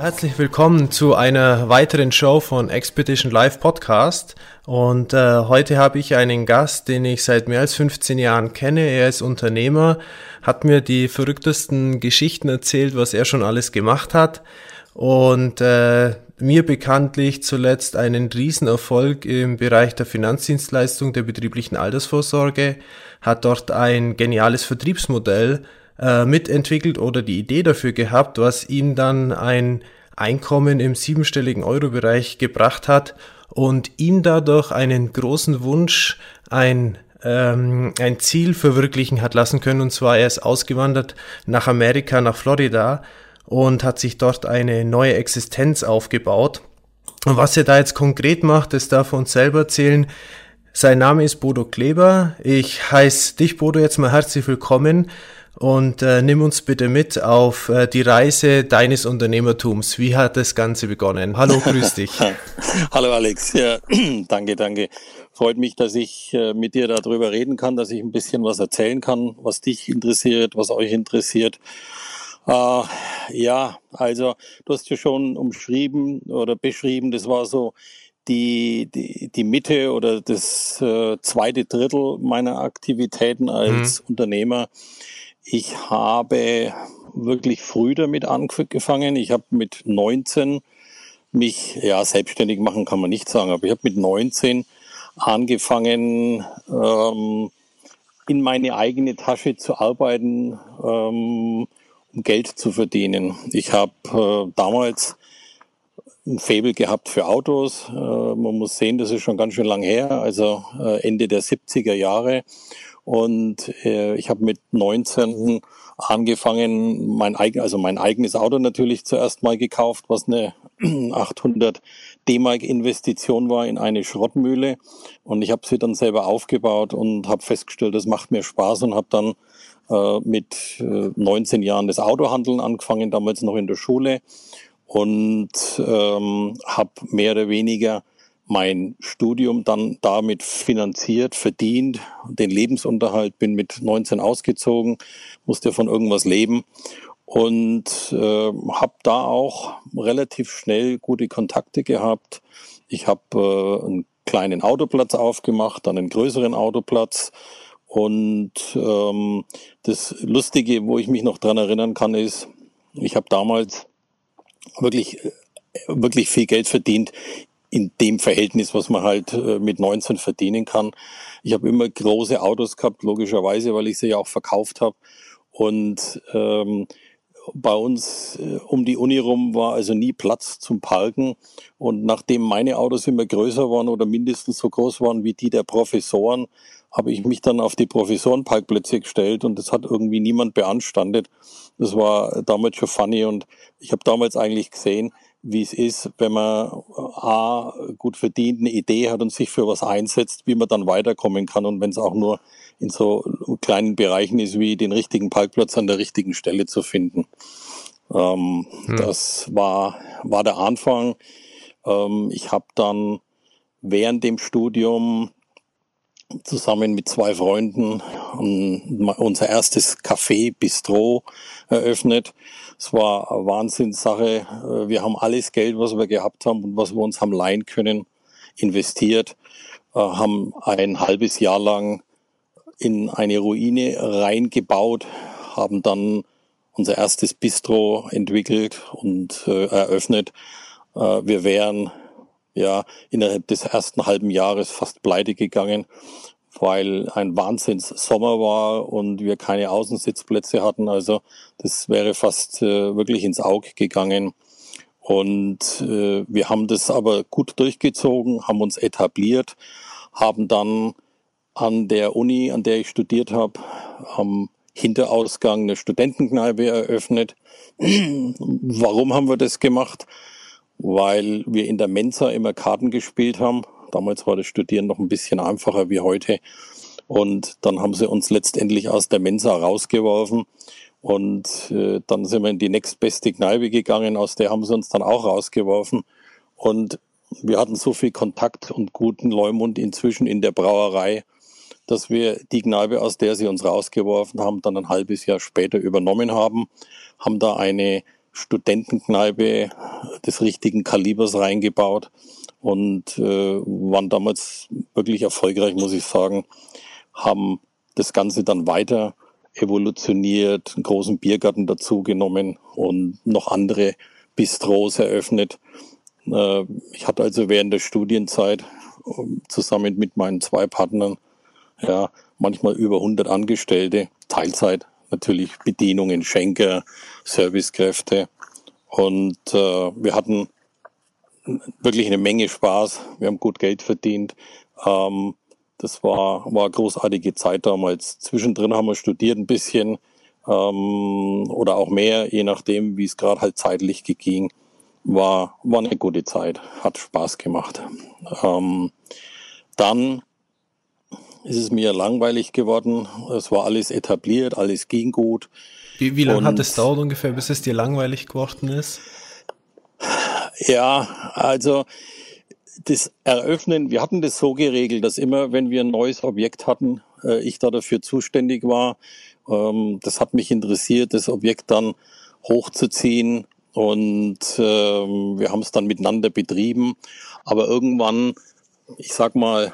Herzlich willkommen zu einer weiteren Show von Expedition Live Podcast. Und äh, heute habe ich einen Gast, den ich seit mehr als 15 Jahren kenne. Er ist Unternehmer, hat mir die verrücktesten Geschichten erzählt, was er schon alles gemacht hat. Und äh, mir bekanntlich zuletzt einen Riesenerfolg im Bereich der Finanzdienstleistung der betrieblichen Altersvorsorge, hat dort ein geniales Vertriebsmodell äh, mitentwickelt oder die Idee dafür gehabt, was ihm dann ein Einkommen im siebenstelligen Euro-Bereich gebracht hat und ihm dadurch einen großen Wunsch, ein ähm, ein Ziel verwirklichen hat lassen können. Und zwar er ist ausgewandert nach Amerika, nach Florida und hat sich dort eine neue Existenz aufgebaut. Und was er da jetzt konkret macht, das darf er uns selber erzählen. Sein Name ist Bodo Kleber. Ich heiße dich, Bodo, jetzt mal herzlich willkommen und äh, nimm uns bitte mit auf äh, die Reise deines Unternehmertums. Wie hat das Ganze begonnen? Hallo, grüß dich. Hallo Alex, ja, danke, danke. Freut mich, dass ich äh, mit dir darüber reden kann, dass ich ein bisschen was erzählen kann, was dich interessiert, was euch interessiert. Äh, ja, also du hast ja schon umschrieben oder beschrieben, das war so die, die, die Mitte oder das äh, zweite Drittel meiner Aktivitäten als mhm. Unternehmer ich habe wirklich früh damit angefangen. Ich habe mit 19 mich, ja, selbstständig machen kann man nicht sagen, aber ich habe mit 19 angefangen, ähm, in meine eigene Tasche zu arbeiten, ähm, um Geld zu verdienen. Ich habe äh, damals ein Faible gehabt für Autos. Äh, man muss sehen, das ist schon ganz schön lang her, also äh, Ende der 70er Jahre. Und äh, ich habe mit 19 angefangen, mein eigen, also mein eigenes Auto natürlich zuerst mal gekauft, was eine 800 D-Mark Investition war in eine Schrottmühle. Und ich habe sie dann selber aufgebaut und habe festgestellt, das macht mir Spaß und habe dann äh, mit äh, 19 Jahren das Autohandeln angefangen, damals noch in der Schule und ähm, habe mehr oder weniger mein Studium dann damit finanziert, verdient, den Lebensunterhalt, bin mit 19 ausgezogen, musste von irgendwas leben und äh, habe da auch relativ schnell gute Kontakte gehabt. Ich habe äh, einen kleinen Autoplatz aufgemacht, dann einen größeren Autoplatz. Und ähm, das Lustige, wo ich mich noch dran erinnern kann, ist, ich habe damals wirklich wirklich viel Geld verdient in dem Verhältnis, was man halt äh, mit 19 verdienen kann. Ich habe immer große Autos gehabt, logischerweise, weil ich sie ja auch verkauft habe. Und ähm, bei uns äh, um die Uni rum war also nie Platz zum Parken. Und nachdem meine Autos immer größer waren oder mindestens so groß waren wie die der Professoren, habe ich mich dann auf die Professorenparkplätze gestellt und das hat irgendwie niemand beanstandet. Das war damals schon funny und ich habe damals eigentlich gesehen, wie es ist, wenn man A, gut verdient, eine Idee hat und sich für was einsetzt, wie man dann weiterkommen kann und wenn es auch nur in so kleinen Bereichen ist, wie den richtigen Parkplatz an der richtigen Stelle zu finden. Ähm, hm. Das war, war der Anfang. Ähm, ich habe dann während dem Studium zusammen mit zwei Freunden unser erstes Café Bistro eröffnet. Es war eine Wahnsinnssache. Wir haben alles Geld, was wir gehabt haben und was wir uns haben leihen können, investiert, äh, haben ein halbes Jahr lang in eine Ruine reingebaut, haben dann unser erstes Bistro entwickelt und äh, eröffnet. Äh, wir wären ja innerhalb des ersten halben Jahres fast pleite gegangen, weil ein Wahnsinns Sommer war und wir keine Außensitzplätze hatten. Also das wäre fast äh, wirklich ins Auge gegangen. Und äh, wir haben das aber gut durchgezogen, haben uns etabliert, haben dann an der Uni, an der ich studiert habe, am Hinterausgang eine Studentenkneipe eröffnet. Warum haben wir das gemacht? weil wir in der Mensa immer Karten gespielt haben. Damals war das Studieren noch ein bisschen einfacher wie heute. Und dann haben sie uns letztendlich aus der Mensa rausgeworfen. Und äh, dann sind wir in die nächstbeste Kneipe gegangen, aus der haben sie uns dann auch rausgeworfen. Und wir hatten so viel Kontakt und guten Leumund inzwischen in der Brauerei, dass wir die Kneipe, aus der sie uns rausgeworfen haben, dann ein halbes Jahr später übernommen haben, haben da eine Studentenkneipe des richtigen Kalibers reingebaut und äh, waren damals wirklich erfolgreich, muss ich sagen, haben das Ganze dann weiter evolutioniert, einen großen Biergarten dazugenommen und noch andere Bistros eröffnet. Äh, ich hatte also während der Studienzeit ähm, zusammen mit meinen zwei Partnern ja manchmal über 100 Angestellte, Teilzeit natürlich Bedienungen, Schenker, Servicekräfte und äh, wir hatten wirklich eine Menge Spaß. Wir haben gut Geld verdient. Ähm, das war, war großartige Zeit damals. Zwischendrin haben wir studiert ein bisschen ähm, oder auch mehr, je nachdem, wie es gerade halt zeitlich ging. War, war eine gute Zeit, hat Spaß gemacht. Ähm, dann ist es mir langweilig geworden. Es war alles etabliert, alles ging gut. Wie, wie lange hat es dauert ungefähr, bis es dir langweilig geworden ist? Ja, also das Eröffnen, wir hatten das so geregelt, dass immer, wenn wir ein neues Objekt hatten, äh, ich da dafür zuständig war. Ähm, das hat mich interessiert, das Objekt dann hochzuziehen und ähm, wir haben es dann miteinander betrieben. Aber irgendwann, ich sag mal,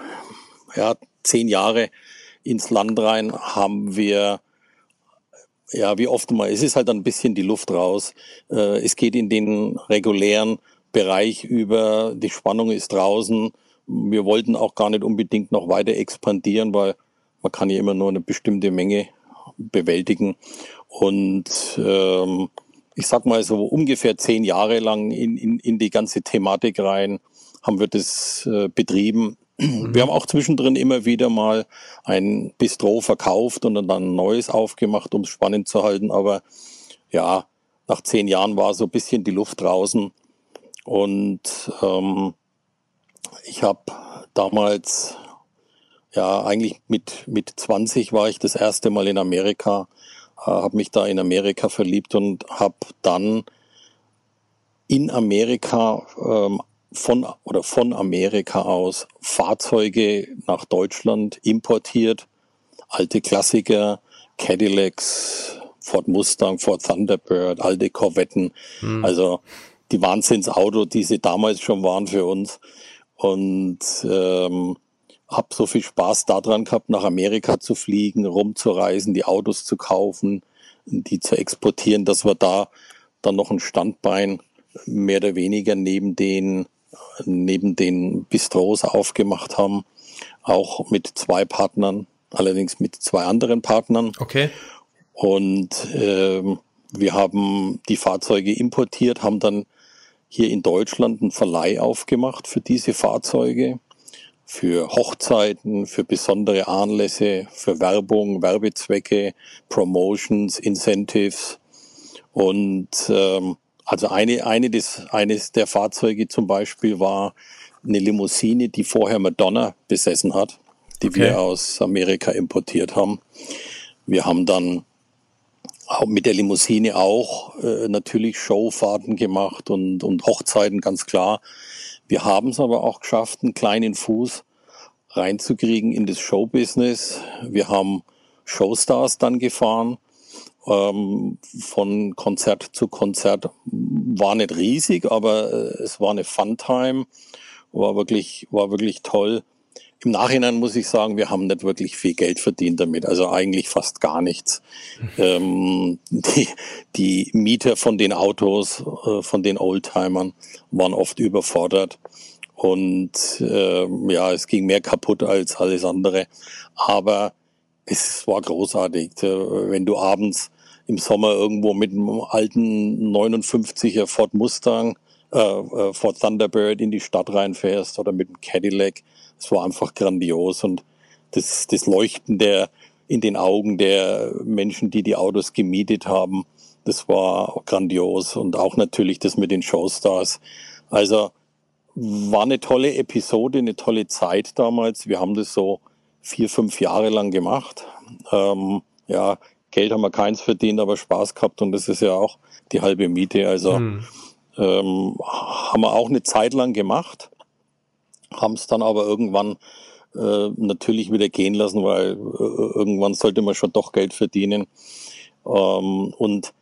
ja, zehn Jahre ins Land rein haben wir ja, wie oft mal, es ist halt ein bisschen die Luft raus. Äh, es geht in den regulären Bereich über, die Spannung ist draußen. Wir wollten auch gar nicht unbedingt noch weiter expandieren, weil man kann ja immer nur eine bestimmte Menge bewältigen. Und ähm, ich sag mal so ungefähr zehn Jahre lang in, in, in die ganze Thematik rein haben wir das äh, betrieben. Wir haben auch zwischendrin immer wieder mal ein Bistro verkauft und dann ein neues aufgemacht, um es spannend zu halten. Aber ja, nach zehn Jahren war so ein bisschen die Luft draußen. Und ähm, ich habe damals, ja, eigentlich mit, mit 20 war ich das erste Mal in Amerika, äh, habe mich da in Amerika verliebt und habe dann in Amerika ähm, von oder von Amerika aus Fahrzeuge nach Deutschland importiert, alte Klassiker, Cadillacs, Ford Mustang, Ford Thunderbird, alte Corvetten. Hm. Also die Wahnsinnsauto, die sie damals schon waren für uns. Und ähm, habe so viel Spaß daran gehabt, nach Amerika zu fliegen, rumzureisen, die Autos zu kaufen, die zu exportieren, dass wir da dann noch ein Standbein mehr oder weniger neben den neben den Bistros aufgemacht haben, auch mit zwei Partnern, allerdings mit zwei anderen Partnern. Okay. Und ähm, wir haben die Fahrzeuge importiert, haben dann hier in Deutschland einen Verleih aufgemacht für diese Fahrzeuge, für Hochzeiten, für besondere Anlässe, für Werbung, Werbezwecke, Promotions, Incentives. Und ähm, also eine, eine des, eines der Fahrzeuge zum Beispiel war eine Limousine, die vorher Madonna besessen hat, die okay. wir aus Amerika importiert haben. Wir haben dann auch mit der Limousine auch äh, natürlich Showfahrten gemacht und, und Hochzeiten, ganz klar. Wir haben es aber auch geschafft, einen kleinen Fuß reinzukriegen in das Showbusiness. Wir haben Showstars dann gefahren. Ähm, von Konzert zu Konzert war nicht riesig, aber äh, es war eine Funtime, war wirklich, war wirklich toll. Im Nachhinein muss ich sagen, wir haben nicht wirklich viel Geld verdient damit, also eigentlich fast gar nichts. ähm, die, die Mieter von den Autos, äh, von den Oldtimern waren oft überfordert und äh, ja, es ging mehr kaputt als alles andere. Aber es war großartig, äh, wenn du abends im Sommer irgendwo mit einem alten 59er Ford Mustang, äh, äh, Ford Thunderbird in die Stadt reinfährst oder mit einem Cadillac es war einfach grandios und das, das Leuchten der in den Augen der Menschen, die die Autos gemietet haben, das war grandios und auch natürlich das mit den Showstars. Also war eine tolle Episode, eine tolle Zeit damals. Wir haben das so vier, fünf Jahre lang gemacht. Ähm, ja, Geld haben wir keins verdient, aber Spaß gehabt und das ist ja auch die halbe Miete. Also hm. ähm, haben wir auch eine Zeit lang gemacht, haben es dann aber irgendwann äh, natürlich wieder gehen lassen, weil äh, irgendwann sollte man schon doch Geld verdienen. Ähm, und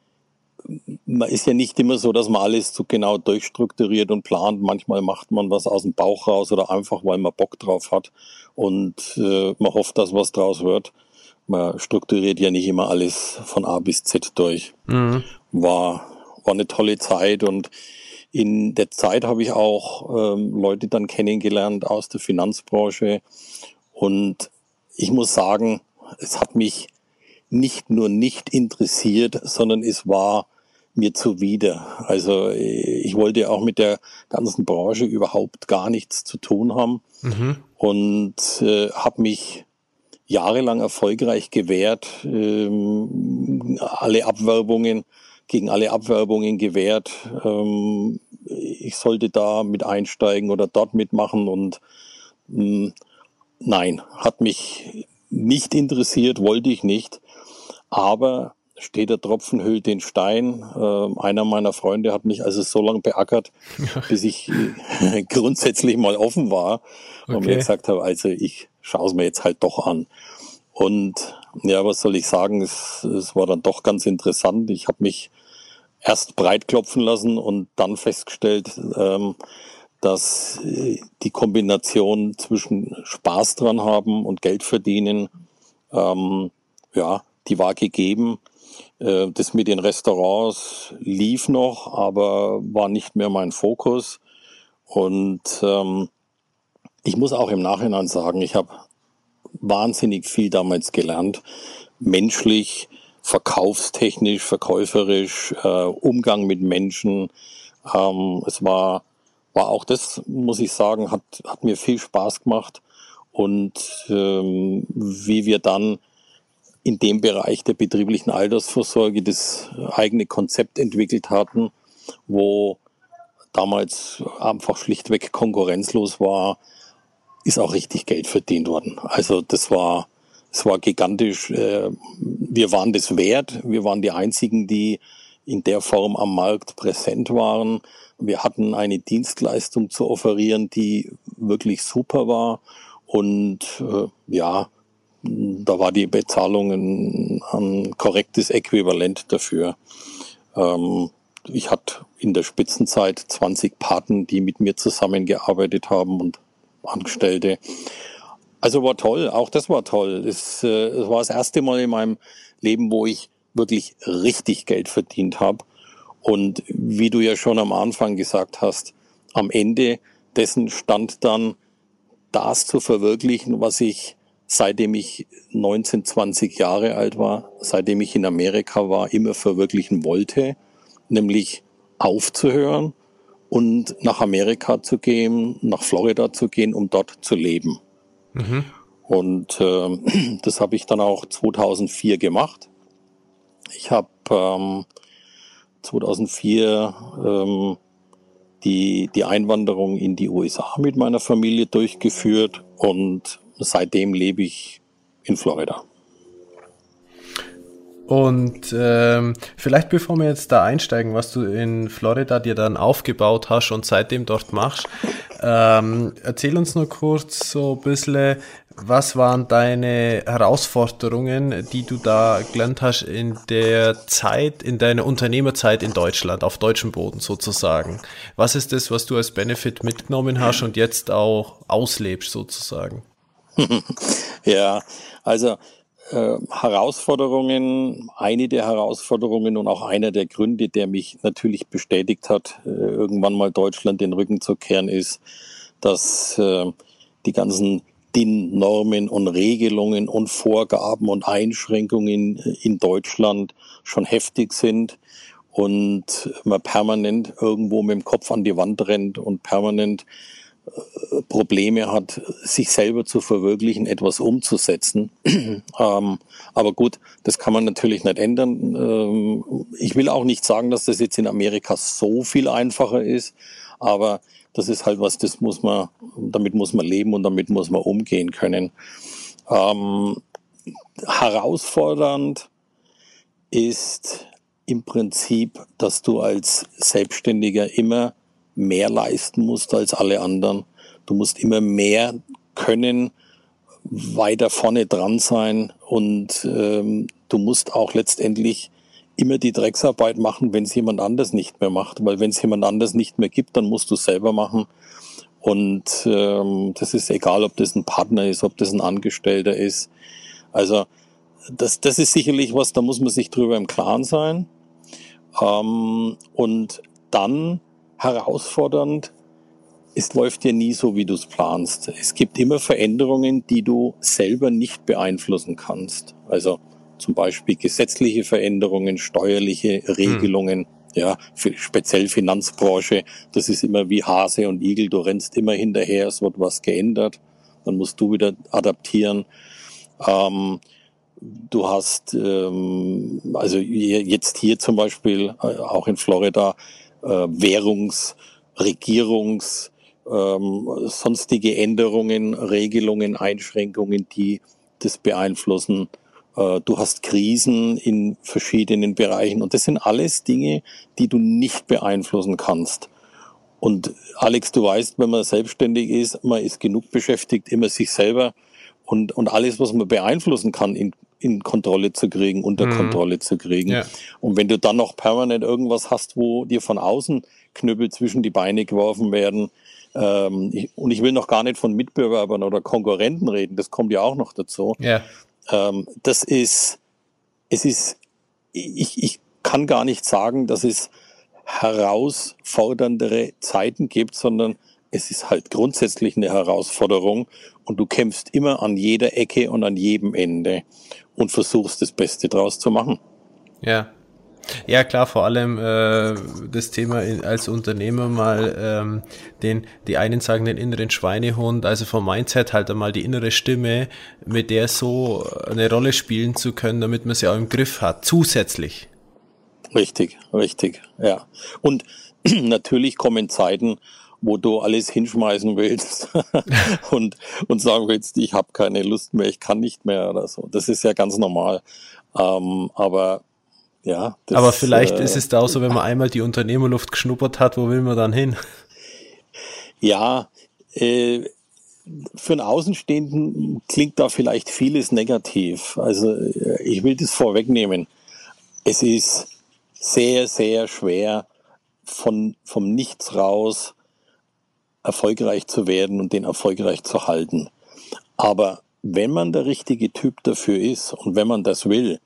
man ist ja nicht immer so, dass man alles so genau durchstrukturiert und plant. Manchmal macht man was aus dem Bauch raus oder einfach, weil man Bock drauf hat und äh, man hofft, dass was draus wird. Man strukturiert ja nicht immer alles von A bis Z durch. Mhm. War, war eine tolle Zeit und in der Zeit habe ich auch ähm, Leute dann kennengelernt aus der Finanzbranche und ich muss sagen, es hat mich nicht nur nicht interessiert, sondern es war mir zuwider. Also ich wollte auch mit der ganzen Branche überhaupt gar nichts zu tun haben mhm. und äh, habe mich jahrelang erfolgreich gewehrt, ähm, alle Abwerbungen gegen alle Abwerbungen gewehrt. Ähm, ich sollte da mit einsteigen oder dort mitmachen und mh, hm, nein, hat mich nicht interessiert, wollte ich nicht. Aber steht der Tropfen hüllt den Stein. Äh, einer meiner Freunde hat mich also so lange beackert, bis ich äh, grundsätzlich mal offen war okay. und mir gesagt habe, also ich schaue es mir jetzt halt doch an. Und ja, was soll ich sagen, es, es war dann doch ganz interessant. Ich habe mich erst breit klopfen lassen und dann festgestellt, ähm, dass äh, die Kombination zwischen Spaß dran haben und Geld verdienen, ähm, ja, die war gegeben. Äh, das mit den Restaurants lief noch, aber war nicht mehr mein Fokus. Und ähm, ich muss auch im Nachhinein sagen, ich habe wahnsinnig viel damals gelernt, menschlich, verkaufstechnisch, verkäuferisch, äh, Umgang mit Menschen. Ähm, es war, war auch das, muss ich sagen, hat, hat mir viel Spaß gemacht. Und ähm, wie wir dann in dem Bereich der betrieblichen Altersvorsorge das eigene Konzept entwickelt hatten, wo damals einfach schlichtweg konkurrenzlos war, ist auch richtig Geld verdient worden. Also das war, das war gigantisch. Äh, wir waren das wert. Wir waren die einzigen, die in der Form am Markt präsent waren. Wir hatten eine Dienstleistung zu offerieren, die wirklich super war. Und äh, ja, da war die Bezahlung ein, ein korrektes Äquivalent dafür. Ähm, ich hatte in der Spitzenzeit 20 Paten, die mit mir zusammengearbeitet haben und Angestellte. Also war toll, auch das war toll. Es, äh, es war das erste Mal in meinem Leben, wo ich wirklich richtig Geld verdient habe. Und wie du ja schon am Anfang gesagt hast, am Ende dessen stand dann das zu verwirklichen, was ich seitdem ich 19, 20 Jahre alt war, seitdem ich in Amerika war, immer verwirklichen wollte, nämlich aufzuhören und nach Amerika zu gehen, nach Florida zu gehen, um dort zu leben. Mhm. Und äh, das habe ich dann auch 2004 gemacht. Ich habe ähm, 2004 ähm, die, die Einwanderung in die USA mit meiner Familie durchgeführt und seitdem lebe ich in Florida. Und ähm, vielleicht bevor wir jetzt da einsteigen, was du in Florida dir dann aufgebaut hast und seitdem dort machst, ähm, erzähl uns nur kurz so ein bisschen, was waren deine Herausforderungen, die du da gelernt hast in der Zeit, in deiner Unternehmerzeit in Deutschland, auf deutschem Boden sozusagen? Was ist das, was du als Benefit mitgenommen hast und jetzt auch auslebst sozusagen? ja, also äh, Herausforderungen, eine der Herausforderungen und auch einer der Gründe, der mich natürlich bestätigt hat, äh, irgendwann mal Deutschland den Rücken zu kehren, ist, dass äh, die ganzen DIN-Normen und Regelungen und Vorgaben und Einschränkungen in Deutschland schon heftig sind und man permanent irgendwo mit dem Kopf an die Wand rennt und permanent Probleme hat, sich selber zu verwirklichen, etwas umzusetzen. ähm, aber gut, das kann man natürlich nicht ändern. Ähm, ich will auch nicht sagen, dass das jetzt in Amerika so viel einfacher ist, Aber das ist halt was, das muss man, damit muss man leben und damit muss man umgehen können. Ähm, herausfordernd ist im Prinzip, dass du als Selbstständiger immer mehr leisten musst als alle anderen. Du musst immer mehr können, weiter vorne dran sein und ähm, du musst auch letztendlich immer die Drecksarbeit machen, wenn es jemand anders nicht mehr macht, weil wenn es jemand anders nicht mehr gibt, dann musst du es selber machen. Und ähm, das ist egal, ob das ein Partner ist, ob das ein Angestellter ist. Also das, das ist sicherlich was, da muss man sich drüber im Klaren sein. Ähm, und dann herausfordernd, es läuft ja nie so, wie du es planst. Es gibt immer Veränderungen, die du selber nicht beeinflussen kannst. Also zum Beispiel gesetzliche Veränderungen, steuerliche Regelungen, hm. ja, speziell Finanzbranche. Das ist immer wie Hase und Igel. Du rennst immer hinterher, es wird was geändert. Dann musst du wieder adaptieren. Ähm, du hast ähm, also jetzt hier zum Beispiel äh, auch in Florida äh, Währungs, Regierungs, ähm, sonstige Änderungen, Regelungen, Einschränkungen, die das beeinflussen. Äh, du hast Krisen in verschiedenen Bereichen und das sind alles Dinge, die du nicht beeinflussen kannst. Und Alex, du weißt, wenn man selbstständig ist, man ist genug beschäftigt, immer sich selber und, und alles, was man beeinflussen kann, in, in Kontrolle zu kriegen, unter mhm. Kontrolle zu kriegen. Ja. Und wenn du dann noch permanent irgendwas hast, wo dir von außen Knüppel zwischen die Beine geworfen werden, ähm, ich, und ich will noch gar nicht von Mitbewerbern oder Konkurrenten reden, das kommt ja auch noch dazu. Ja. Ähm, das ist, es ist, ich, ich kann gar nicht sagen, dass es herausforderndere Zeiten gibt, sondern es ist halt grundsätzlich eine Herausforderung und du kämpfst immer an jeder Ecke und an jedem Ende und versuchst das Beste draus zu machen. Ja, ja, klar, vor allem äh, das Thema als Unternehmer mal ähm, den, die einen sagen den inneren Schweinehund, also vom Mindset halt einmal die innere Stimme, mit der so eine Rolle spielen zu können, damit man sie auch im Griff hat, zusätzlich. Richtig, richtig, ja. Und natürlich kommen Zeiten, wo du alles hinschmeißen willst und, und sagen willst, ich habe keine Lust mehr, ich kann nicht mehr oder so. Das ist ja ganz normal. Ähm, aber ja. Das, Aber vielleicht äh, ist es da auch so, wenn man einmal die Unternehmerluft geschnuppert hat, wo will man dann hin? Ja, äh, für einen Außenstehenden klingt da vielleicht vieles negativ. Also äh, ich will das vorwegnehmen. Es ist sehr, sehr schwer, von, vom Nichts raus erfolgreich zu werden und den erfolgreich zu halten. Aber wenn man der richtige Typ dafür ist und wenn man das will,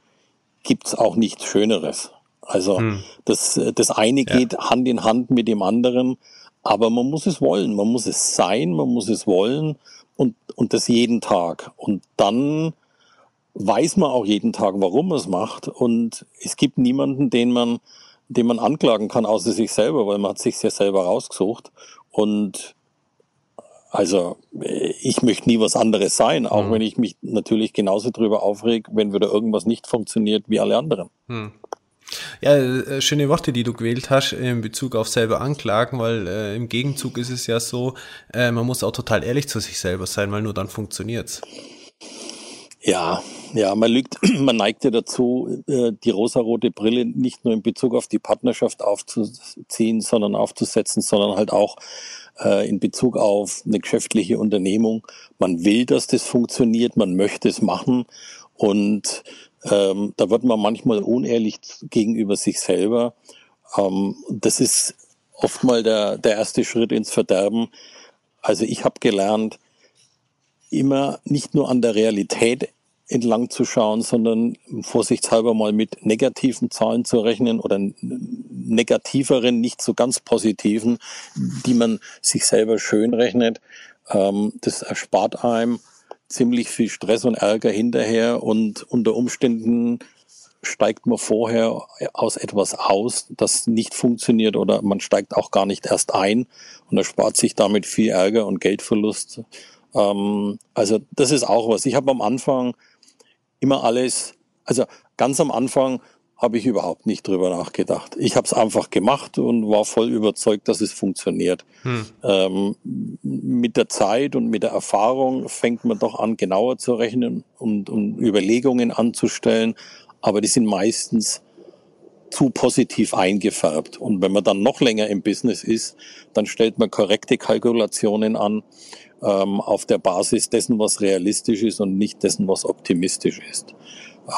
gibt's auch nichts Schöneres. Also hm. das, das eine geht ja. Hand in Hand mit dem anderen, aber man muss es wollen, man muss es sein, man muss es wollen und, und das jeden Tag. Und dann weiß man auch jeden Tag, warum man es macht. Und es gibt niemanden, den man, den man anklagen kann, außer sich selber, weil man hat sich ja selber rausgesucht. Und also ich möchte nie was anderes sein, auch mhm. wenn ich mich natürlich genauso drüber aufreg, wenn wieder irgendwas nicht funktioniert wie alle anderen. Mhm. Ja, äh, schöne Worte, die du gewählt hast in Bezug auf selber anklagen, weil äh, im Gegenzug ist es ja so, äh, man muss auch total ehrlich zu sich selber sein, weil nur dann funktioniert's. Ja, ja, man lügt, man neigt ja dazu, äh, die rosarote Brille nicht nur in Bezug auf die Partnerschaft aufzuziehen, sondern aufzusetzen, sondern halt auch äh, in Bezug auf eine geschäftliche Unternehmung. Man will, dass das funktioniert, man möchte es machen und ähm, da wird man manchmal unehrlich gegenüber sich selber. Ähm, das ist oft mal der, der erste Schritt ins Verderben. Also ich habe gelernt, immer nicht nur an der Realität entlang zu schauen, sondern vorsichtshalber mal mit negativen Zahlen zu rechnen oder negativeren, nicht so ganz positiven, die man sich selber schön rechnet. Ähm, das erspart einem ziemlich viel Stress und Ärger hinterher und unter Umständen steigt man vorher aus etwas aus, das nicht funktioniert oder man steigt auch gar nicht erst ein und erspart sich damit viel Ärger und Geldverlust. Ähm, also das ist auch was. Ich habe am Anfang immer alles, also ganz am Anfang habe ich überhaupt nicht drüber nachgedacht. Ich habe es einfach gemacht und war voll überzeugt, dass es funktioniert. Hm. Ähm, mit der Zeit und mit der Erfahrung fängt man doch an, genauer zu rechnen und, und Überlegungen anzustellen, aber die sind meistens zu positiv eingefärbt. Und wenn man dann noch länger im Business ist, dann stellt man korrekte Kalkulationen an ähm, auf der Basis dessen, was realistisch ist und nicht dessen, was optimistisch ist.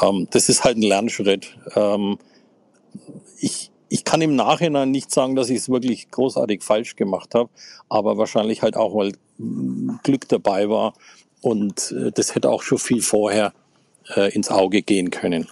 Ähm, das ist halt ein Lernschritt. Ähm, ich, ich kann im Nachhinein nicht sagen, dass ich es wirklich großartig falsch gemacht habe, aber wahrscheinlich halt auch, weil Glück dabei war und äh, das hätte auch schon viel vorher äh, ins Auge gehen können.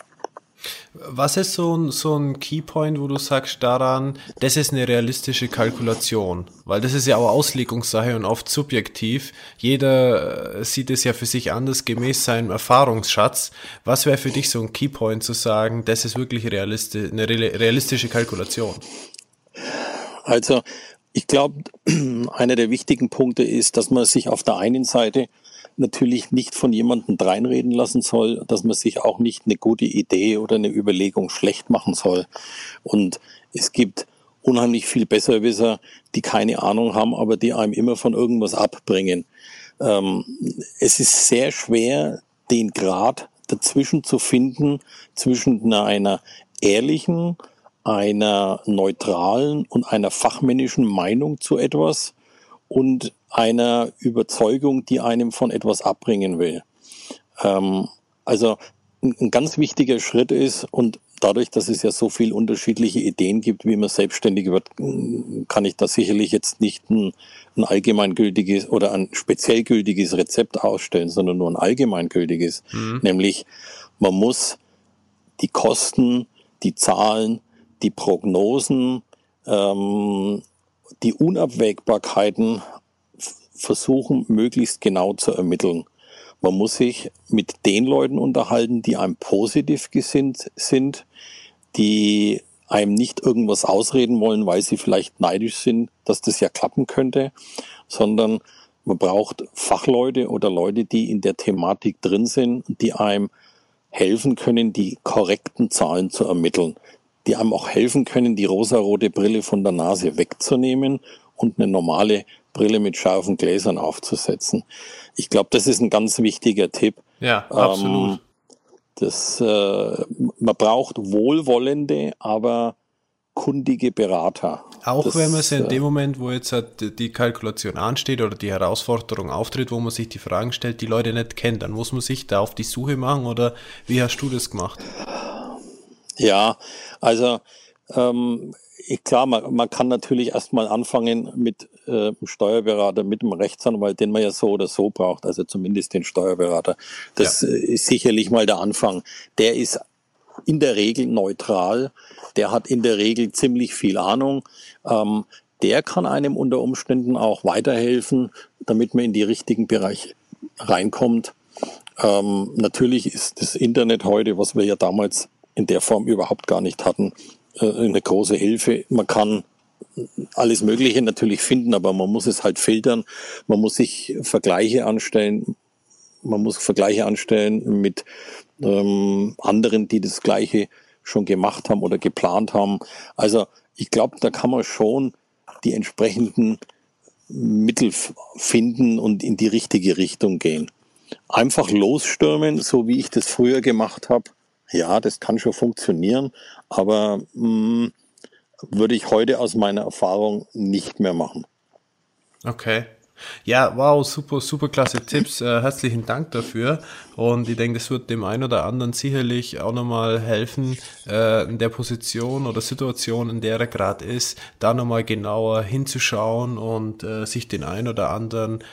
Was ist so ein, so ein Keypoint, wo du sagst daran, das ist eine realistische Kalkulation? Weil das ist ja auch Auslegungssache und oft subjektiv. Jeder äh, sieht es ja für sich anders gemäß seinem Erfahrungsschatz. Was wäre für dich so ein Keypoint zu sagen, das ist wirklich realistisch, eine realistische Kalkulation? Also, ich glaube, einer der wichtigen Punkte ist, dass man sich auf der einen Seite natürlich nicht von jemandem dreinreden lassen soll, dass man sich auch nicht eine gute Idee oder eine Überlegung schlecht machen soll. Und es gibt unheimlich viel Besserwisser, die keine Ahnung haben, aber die einem immer von irgendwas abbringen. Ähm, es ist sehr schwer, den Grad dazwischen zu finden, zwischen einer ehrlichen, einer neutralen und einer fachmännischen Meinung zu etwas und einer Überzeugung, die einem von etwas abbringen will. Ähm, also ein, ganz wichtiger Schritt ist und dadurch, dass es ja so viel unterschiedliche Ideen gibt, wie man selbstständig wird, kann ich da sicherlich jetzt nicht ein, ein allgemeingültiges oder ein speziell gültiges Rezept ausstellen, sondern nur ein allgemeingültiges. Mhm. Nämlich, man muss die Kosten, die Zahlen, die Prognosen, ähm, die Unabwägbarkeiten versuchen, möglichst genau zu ermitteln. Man muss sich mit den Leuten unterhalten, die einem positiv gesinnt sind, die einem nicht irgendwas ausreden wollen, weil sie vielleicht neidisch sind, dass das ja klappen könnte, sondern man braucht Fachleute oder Leute, die in der Thematik drin sind, die einem helfen können, die korrekten Zahlen zu ermitteln, die einem auch helfen können, die rosarote Brille von der Nase wegzunehmen und eine normale Brille mit scharfen Gläsern aufzusetzen. Ich glaube, das ist ein ganz wichtiger Tipp. Ja, absolut. Ähm, das, äh, man braucht wohlwollende, aber kundige Berater. Auch das, wenn man es in äh, dem Moment, wo jetzt halt die Kalkulation ansteht oder die Herausforderung auftritt, wo man sich die Fragen stellt, die Leute nicht kennt, dann muss man sich da auf die Suche machen oder wie hast du das gemacht? Ja, also ähm, klar, man, man kann natürlich erstmal anfangen mit äh, einem Steuerberater, mit einem Rechtsanwalt, den man ja so oder so braucht, also zumindest den Steuerberater. Das ja. Äh, ist sicherlich mal der Anfang. Der ist in der Regel neutral, der hat in der Regel ziemlich viel Ahnung. Ähm, der kann einem unter Umständen auch weiterhelfen, damit man in die richtigen Bereiche reinkommt. Ähm, natürlich ist das Internet heute, was wir ja damals in der Form überhaupt gar nicht hatten, eine große Hilfe. Man kann alles Mögliche natürlich finden, aber man muss es halt filtern. Man muss sich Vergleiche anstellen. Man muss Vergleiche anstellen mit ähm, anderen, die das Gleiche schon gemacht haben oder geplant haben. Also ich glaube, da kann man schon die entsprechenden Mittel finden und in die richtige Richtung gehen. Einfach losstürmen, so wie ich das früher gemacht habe, ja, das kann schon funktionieren, aber mh, mm, würde ich heute aus meiner Erfahrung nicht mehr machen. Okay. Ja, wow, super, super klasse Tipps. Äh, herzlichen Dank dafür. Und ich denke, das wird dem einen oder anderen sicherlich auch nochmal helfen, äh, in der Position oder Situation, in der er gerade ist, da nochmal genauer hinzuschauen und äh, sich den einen oder anderen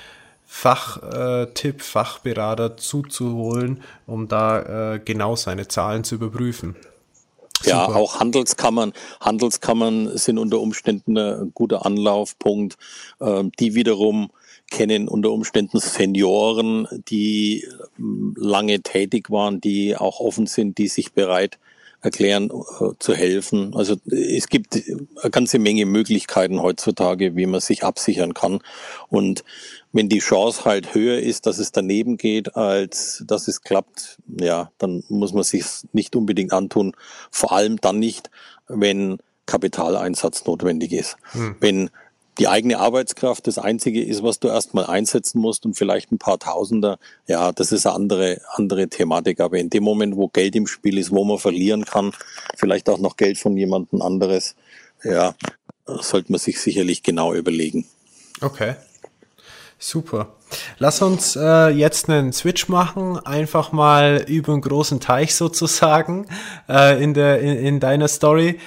Fachtipp, Fachberater zuzuholen, um da äh, genau seine Zahlen zu überprüfen. Ja, auch Handelskammern. Handelskammern sind unter Umständen ein guter Anlaufpunkt. Ähm, die wiederum kennen unter Umständen Senioren, die ähm, lange tätig waren, die auch offen sind, die sich bereit erklären, äh, zu helfen. Also es gibt eine ganze Menge Möglichkeiten heutzutage, wie man sich absichern kann. Und wenn die Chance halt höher ist, dass es daneben geht, als dass es klappt, ja, dann muss man sich nicht unbedingt antun. Vor allem dann nicht, wenn Kapitaleinsatz notwendig ist. Hm. Wenn die eigene Arbeitskraft das Einzige ist, was du erstmal einsetzen musst und vielleicht ein paar Tausender, ja, das ist eine andere, andere Thematik. Aber in dem Moment, wo Geld im Spiel ist, wo man verlieren kann, vielleicht auch noch Geld von jemandem anderes, ja, sollte man sich sicherlich genau überlegen. Okay. Super. Lass uns äh, jetzt einen Switch machen, einfach mal über einen großen Teich sozusagen äh, in, der, in, in deiner Story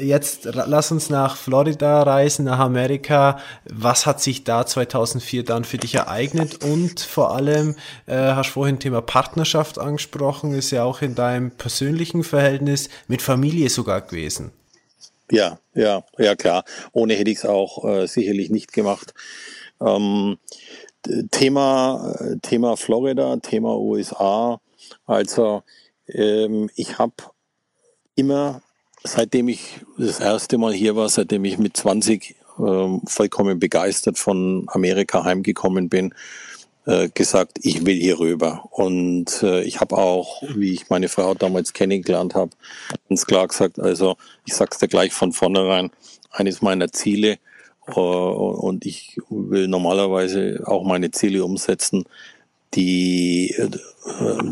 jetzt lass uns nach Florida reisen, nach Amerika. Was hat sich da 2004 dann für dich ereignet? Und vor allem, äh, hast vorhin Thema Partnerschaft angesprochen, ist ja auch in deinem persönlichen Verhältnis mit Familie sogar gewesen. Ja, ja, ja klar. Ohne hätte ich es auch äh, sicherlich nicht gemacht. Ähm, Thema, Thema Florida, Thema USA. Also ähm, ich habe immer seitdem ich das erste Mal hier war, seitdem ich mit 20 äh, vollkommen begeistert von Amerika heimgekommen bin, äh, gesagt, ich will hier rüber. Und äh, ich habe auch, wie ich meine Frau damals kennengelernt habe, ganz klar gesagt, also ich sag's dir gleich von vornherein, eines meiner Ziele, und ich will normalerweise auch meine Ziele umsetzen, die, äh,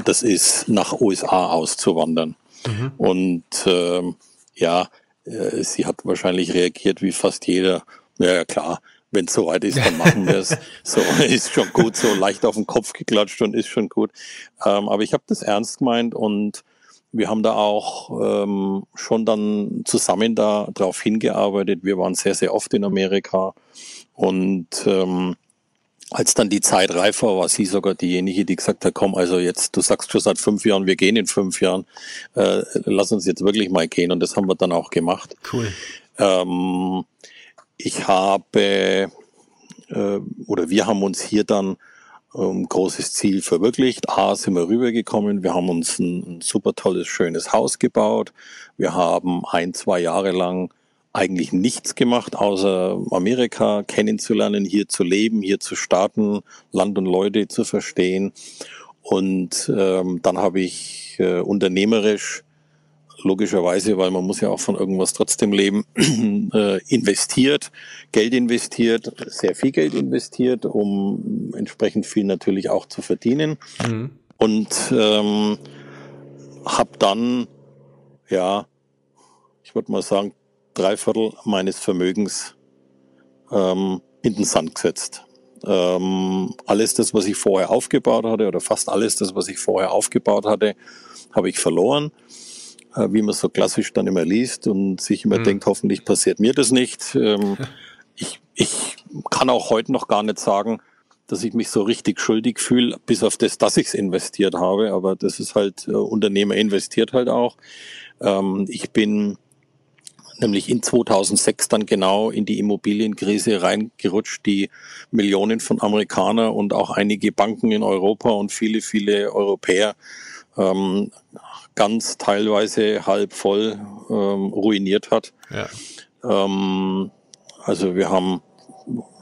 das ist nach USA auszuwandern. Mhm. Und ähm, ja, äh, sie hat wahrscheinlich reagiert wie fast jeder. Ja, klar, wenn es soweit ist, dann machen wir es. so ist schon gut, so leicht auf den Kopf geklatscht und ist schon gut. Ähm, aber ich habe das ernst gemeint und wir haben da auch ähm, schon dann zusammen da drauf hingearbeitet. Wir waren sehr, sehr oft in Amerika und ähm, als dann die Zeit reif war, war sie sogar diejenige, die gesagt hat, komm, also jetzt, du sagst schon seit fünf Jahren, wir gehen in fünf Jahren, äh, lass uns jetzt wirklich mal gehen. Und das haben wir dann auch gemacht. Cool. Ähm, ich habe, äh, oder wir haben uns hier dann ähm, großes Ziel verwirklicht. A, sind wir rübergekommen, wir haben uns ein, ein super tolles, schönes Haus gebaut. Wir haben ein, zwei Jahre lang eigentlich nichts gemacht, außer Amerika kennenzulernen, hier zu leben, hier zu starten, Land und Leute zu verstehen. Und ähm, dann habe ich äh, unternehmerisch, logischerweise, weil man muss ja auch von irgendwas trotzdem leben, äh, investiert, Geld investiert, sehr viel Geld investiert, um entsprechend viel natürlich auch zu verdienen. Mhm. Und ähm, habe dann, ja, ich würde mal sagen, drei Viertel meines Vermögens ähm, in den Sand gesetzt. Ähm, alles das, was ich vorher aufgebaut hatte, oder fast alles das, was ich vorher aufgebaut hatte, habe ich verloren. Äh, wie man so klassisch dann immer liest und sich immer mhm. denkt, hoffentlich passiert mir das nicht. Ähm, ich, ich kann auch heute noch gar nicht sagen, dass ich mich so richtig schuldig fühle, bis auf das, dass ich es investiert habe. Aber das ist halt, äh, Unternehmer investiert halt auch. Ähm, ich bin nämlich in 2006 dann genau in die Immobilienkrise reingerutscht, die Millionen von Amerikanern und auch einige Banken in Europa und viele, viele Europäer ähm, ganz teilweise halb voll ähm, ruiniert hat. Ja. Ähm, also wir haben,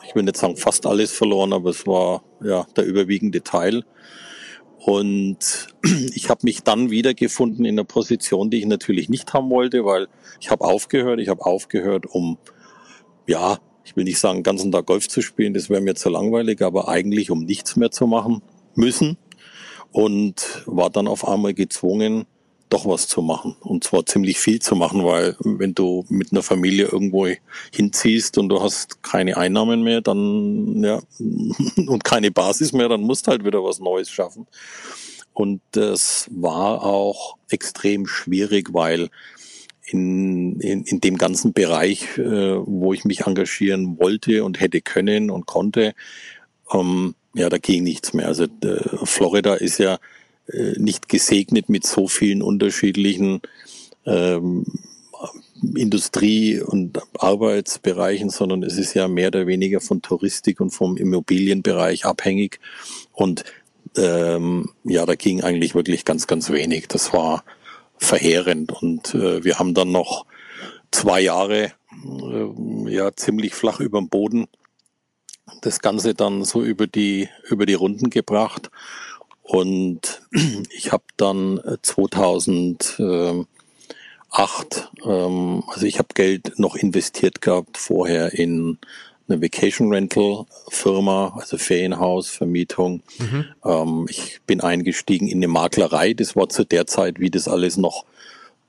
ich will nicht sagen fast alles verloren, aber es war ja der überwiegende Teil. Und ich habe mich dann wiedergefunden in einer Position, die ich natürlich nicht haben wollte, weil ich habe aufgehört. Ich habe aufgehört, um, ja, ich will nicht sagen, den ganzen Tag Golf zu spielen, das wäre mir zu langweilig, aber eigentlich um nichts mehr zu machen müssen. Und war dann auf einmal gezwungen, doch was zu machen. Und zwar ziemlich viel zu machen, weil wenn du mit einer Familie irgendwo hinziehst und du hast keine Einnahmen mehr, dann, ja, und keine Basis mehr, dann musst du halt wieder was Neues schaffen. Und das war auch extrem schwierig, weil in, in, in dem ganzen Bereich, äh, wo ich mich engagieren wollte und hätte können und konnte, ähm, ja, da ging nichts mehr. Also äh, Florida ist ja äh, nicht gesegnet mit so vielen unterschiedlichen ähm, Industrie- und Arbeitsbereichen, sondern es ist ja mehr oder weniger von Touristik und vom Immobilienbereich abhängig. Und ähm, ja, da ging eigentlich wirklich ganz, ganz wenig. Das war verheerend. Und äh, wir haben dann noch zwei Jahre äh, ja ziemlich flach über dem Boden das Ganze dann so über die über die Runden gebracht. Und ich habe dann 2008, äh, ähm, also ich habe Geld noch investiert gehabt vorher in eine Vacation Rental Firma, also Ferienhaus, Vermietung. Mhm. Ähm, ich bin eingestiegen in eine Maklerei. Das war zu der Zeit, wie das alles noch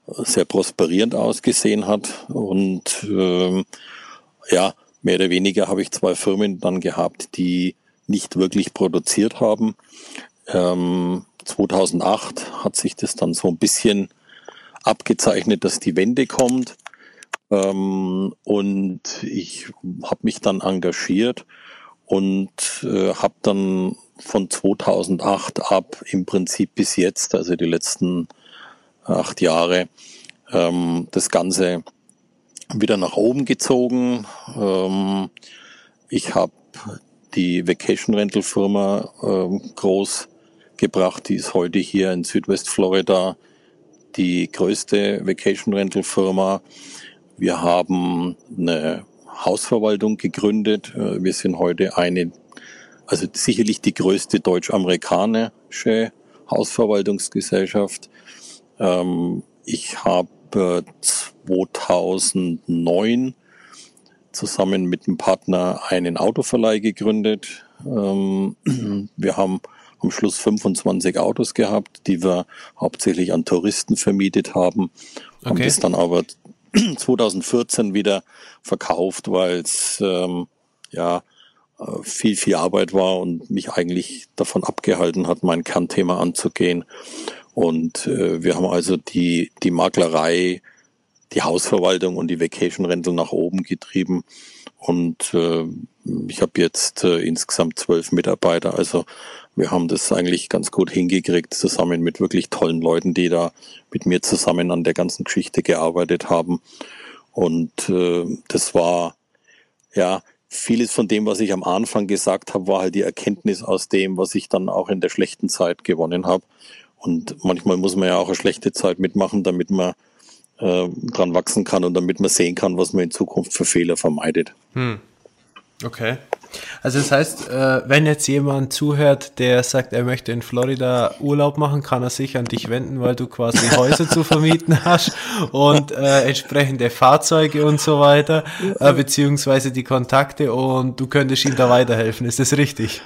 sehr prosperierend ausgesehen hat. Und ähm, ja, mehr oder weniger habe ich zwei Firmen dann gehabt, die nicht wirklich produziert haben. Ähm, 2008 hat sich das dann so ein bisschen abgezeichnet, dass die Wende kommt. Ähm, und ich habe mich dann engagiert und äh, habe dann von 2008 ab im Prinzip bis jetzt, also die letzten acht Jahre, ähm, das Ganze wieder nach oben gezogen. Ähm, ich habe die Vacation Rental Firma ähm, groß gebracht. Die ist heute hier in Südwestflorida die größte Vacation Rental Firma. Wir haben eine Hausverwaltung gegründet. Äh, wir sind heute eine, also sicherlich die größte deutsch-amerikanische Hausverwaltungsgesellschaft. Ähm, ich habe 2009 zusammen mit einem Partner einen Autoverleih gegründet. Ähm, wir haben am Schluss 25 Autos gehabt, die wir hauptsächlich an Touristen vermietet haben. Okay. Haben das dann aber 2014 wieder verkauft, weil es ähm, ja äh, viel, viel Arbeit war und mich eigentlich davon abgehalten hat, mein Kernthema anzugehen. Und äh, wir haben also die, die Maklerei, die Hausverwaltung und die Vacation Rental nach oben getrieben. Und äh, ich habe jetzt äh, insgesamt zwölf Mitarbeiter. Also wir haben das eigentlich ganz gut hingekriegt, zusammen mit wirklich tollen Leuten, die da mit mir zusammen an der ganzen Geschichte gearbeitet haben. Und äh, das war, ja, vieles von dem, was ich am Anfang gesagt habe, war halt die Erkenntnis aus dem, was ich dann auch in der schlechten Zeit gewonnen habe. Und manchmal muss man ja auch eine schlechte Zeit mitmachen, damit man äh, dran wachsen kann und damit man sehen kann, was man in Zukunft für Fehler vermeidet. Hm. Okay. Also das heißt, äh, wenn jetzt jemand zuhört, der sagt, er möchte in Florida Urlaub machen, kann er sich an dich wenden, weil du quasi Häuser zu vermieten hast und äh, entsprechende Fahrzeuge und so weiter, äh, beziehungsweise die Kontakte und du könntest ihm da weiterhelfen. Ist das richtig?